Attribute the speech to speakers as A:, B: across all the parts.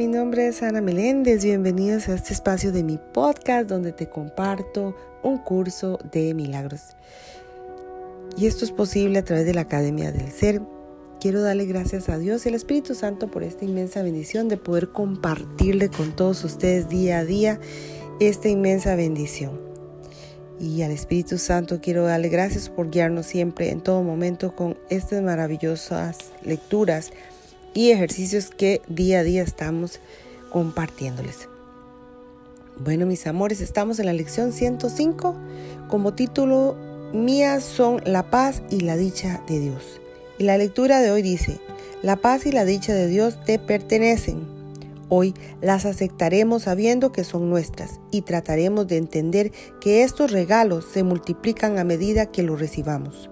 A: mi nombre es Ana Meléndez. Bienvenidos a este espacio de mi podcast donde te comparto un curso de milagros. Y esto es posible a través de la Academia del Ser. Quiero darle gracias a Dios y al Espíritu Santo por esta inmensa bendición de poder compartirle con todos ustedes día a día esta inmensa bendición. Y al Espíritu Santo quiero darle gracias por guiarnos siempre, en todo momento, con estas maravillosas lecturas y ejercicios que día a día estamos compartiéndoles. Bueno, mis amores, estamos en la lección 105 como título Mías son la paz y la dicha de Dios. Y la lectura de hoy dice, la paz y la dicha de Dios te pertenecen. Hoy las aceptaremos sabiendo que son nuestras y trataremos de entender que estos regalos se multiplican a medida que los recibamos.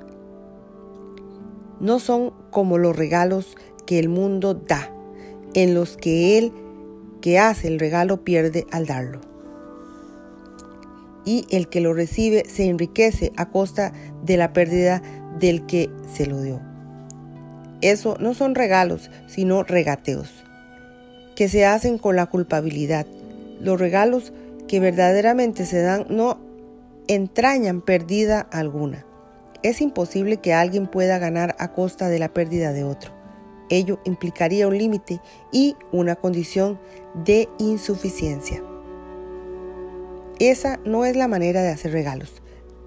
A: No son como los regalos que el mundo da, en los que él que hace el regalo pierde al darlo. Y el que lo recibe se enriquece a costa de la pérdida del que se lo dio. Eso no son regalos, sino regateos, que se hacen con la culpabilidad. Los regalos que verdaderamente se dan no entrañan pérdida alguna. Es imposible que alguien pueda ganar a costa de la pérdida de otro. Ello implicaría un límite y una condición de insuficiencia. Esa no es la manera de hacer regalos.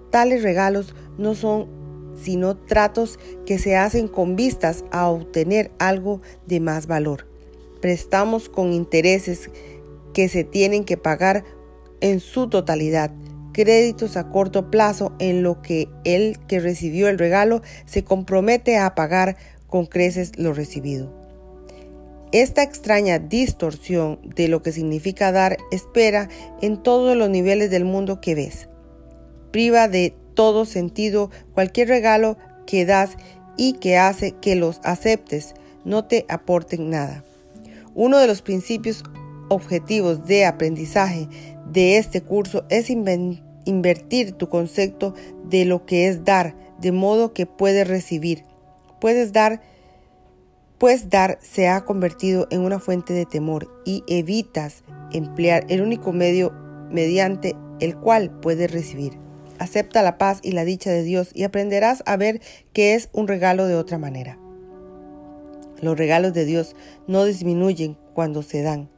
A: Tales regalos no son sino tratos que se hacen con vistas a obtener algo de más valor. Prestamos con intereses que se tienen que pagar en su totalidad, créditos a corto plazo en lo que el que recibió el regalo se compromete a pagar con creces lo recibido. Esta extraña distorsión de lo que significa dar espera en todos los niveles del mundo que ves. Priva de todo sentido cualquier regalo que das y que hace que los aceptes no te aporten nada. Uno de los principios objetivos de aprendizaje de este curso es invertir tu concepto de lo que es dar, de modo que puedes recibir puedes dar, pues dar se ha convertido en una fuente de temor y evitas emplear el único medio mediante el cual puedes recibir. Acepta la paz y la dicha de Dios y aprenderás a ver que es un regalo de otra manera. Los regalos de Dios no disminuyen cuando se dan,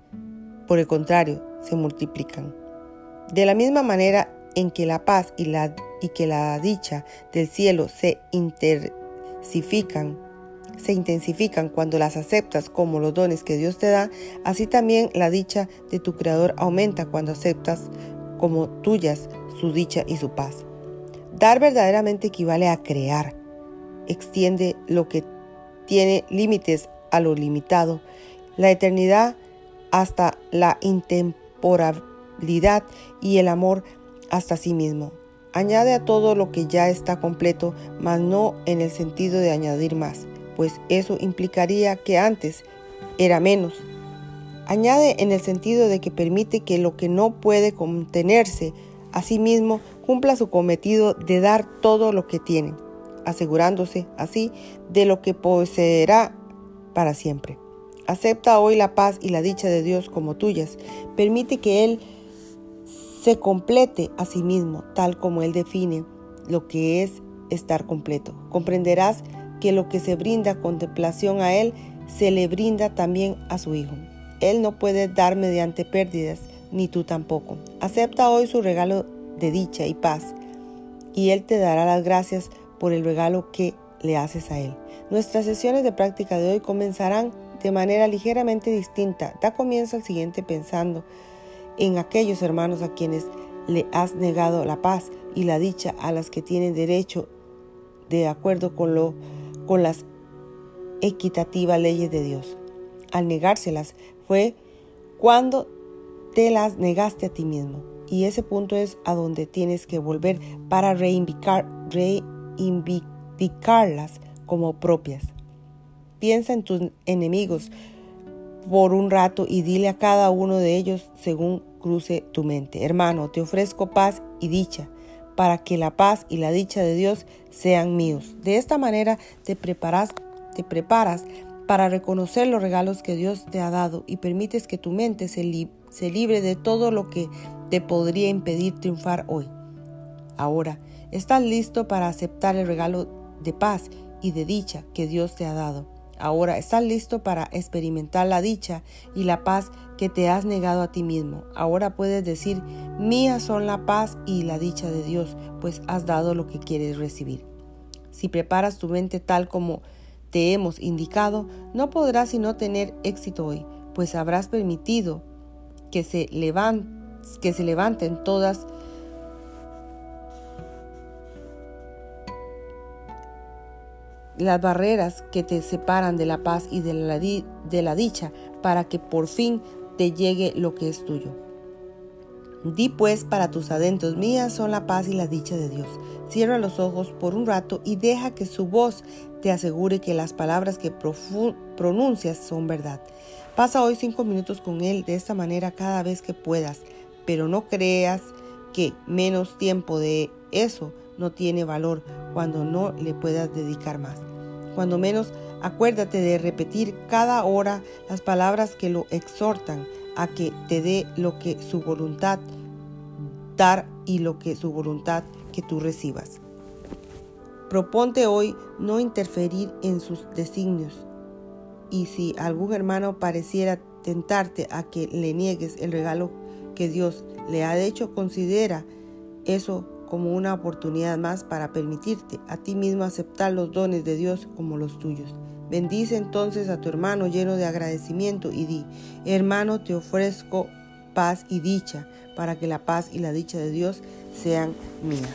A: por el contrario, se multiplican. De la misma manera en que la paz y, la, que la dicha del cielo se inter, se intensifican cuando las aceptas como los dones que Dios te da, así también la dicha de tu Creador aumenta cuando aceptas como tuyas su dicha y su paz. Dar verdaderamente equivale a crear. Extiende lo que tiene límites a lo limitado, la eternidad hasta la intemporalidad y el amor hasta sí mismo. Añade a todo lo que ya está completo, mas no en el sentido de añadir más, pues eso implicaría que antes era menos. Añade en el sentido de que permite que lo que no puede contenerse a sí mismo cumpla su cometido de dar todo lo que tiene, asegurándose así de lo que poseerá para siempre. Acepta hoy la paz y la dicha de Dios como tuyas. Permite que Él se complete a sí mismo, tal como Él define lo que es estar completo. Comprenderás que lo que se brinda contemplación a Él, se le brinda también a su Hijo. Él no puede dar mediante pérdidas, ni tú tampoco. Acepta hoy su regalo de dicha y paz, y Él te dará las gracias por el regalo que le haces a Él. Nuestras sesiones de práctica de hoy comenzarán de manera ligeramente distinta. Da comienzo al siguiente pensando en aquellos hermanos a quienes le has negado la paz y la dicha a las que tienen derecho de acuerdo con, lo, con las equitativas leyes de Dios. Al negárselas fue cuando te las negaste a ti mismo. Y ese punto es a donde tienes que volver para reivindicar, como propias. Piensa en tus enemigos, por un rato y dile a cada uno de ellos según cruce tu mente. Hermano, te ofrezco paz y dicha para que la paz y la dicha de Dios sean míos. De esta manera te preparas, te preparas para reconocer los regalos que Dios te ha dado y permites que tu mente se, se libre de todo lo que te podría impedir triunfar hoy. Ahora, estás listo para aceptar el regalo de paz y de dicha que Dios te ha dado. Ahora estás listo para experimentar la dicha y la paz que te has negado a ti mismo. Ahora puedes decir, mías son la paz y la dicha de Dios, pues has dado lo que quieres recibir. Si preparas tu mente tal como te hemos indicado, no podrás sino tener éxito hoy, pues habrás permitido que se, que se levanten todas las barreras que te separan de la paz y de la, de la dicha para que por fin te llegue lo que es tuyo. Di pues para tus adentros mías son la paz y la dicha de Dios. Cierra los ojos por un rato y deja que su voz te asegure que las palabras que pronuncias son verdad. Pasa hoy cinco minutos con Él de esta manera cada vez que puedas, pero no creas que menos tiempo de eso no tiene valor cuando no le puedas dedicar más. Cuando menos acuérdate de repetir cada hora las palabras que lo exhortan a que te dé lo que su voluntad dar y lo que su voluntad que tú recibas. Proponte hoy no interferir en sus designios y si algún hermano pareciera tentarte a que le niegues el regalo que Dios le ha hecho, considera eso como una oportunidad más para permitirte a ti mismo aceptar los dones de Dios como los tuyos. Bendice entonces a tu hermano lleno de agradecimiento y di, hermano, te ofrezco paz y dicha para que la paz y la dicha de Dios sean mías.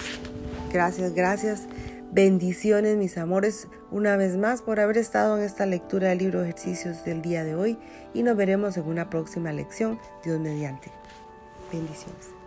A: Gracias, gracias. Bendiciones, mis amores, una vez más por haber estado en esta lectura del libro ejercicios del día de hoy y nos veremos en una próxima lección, Dios mediante. Bendiciones.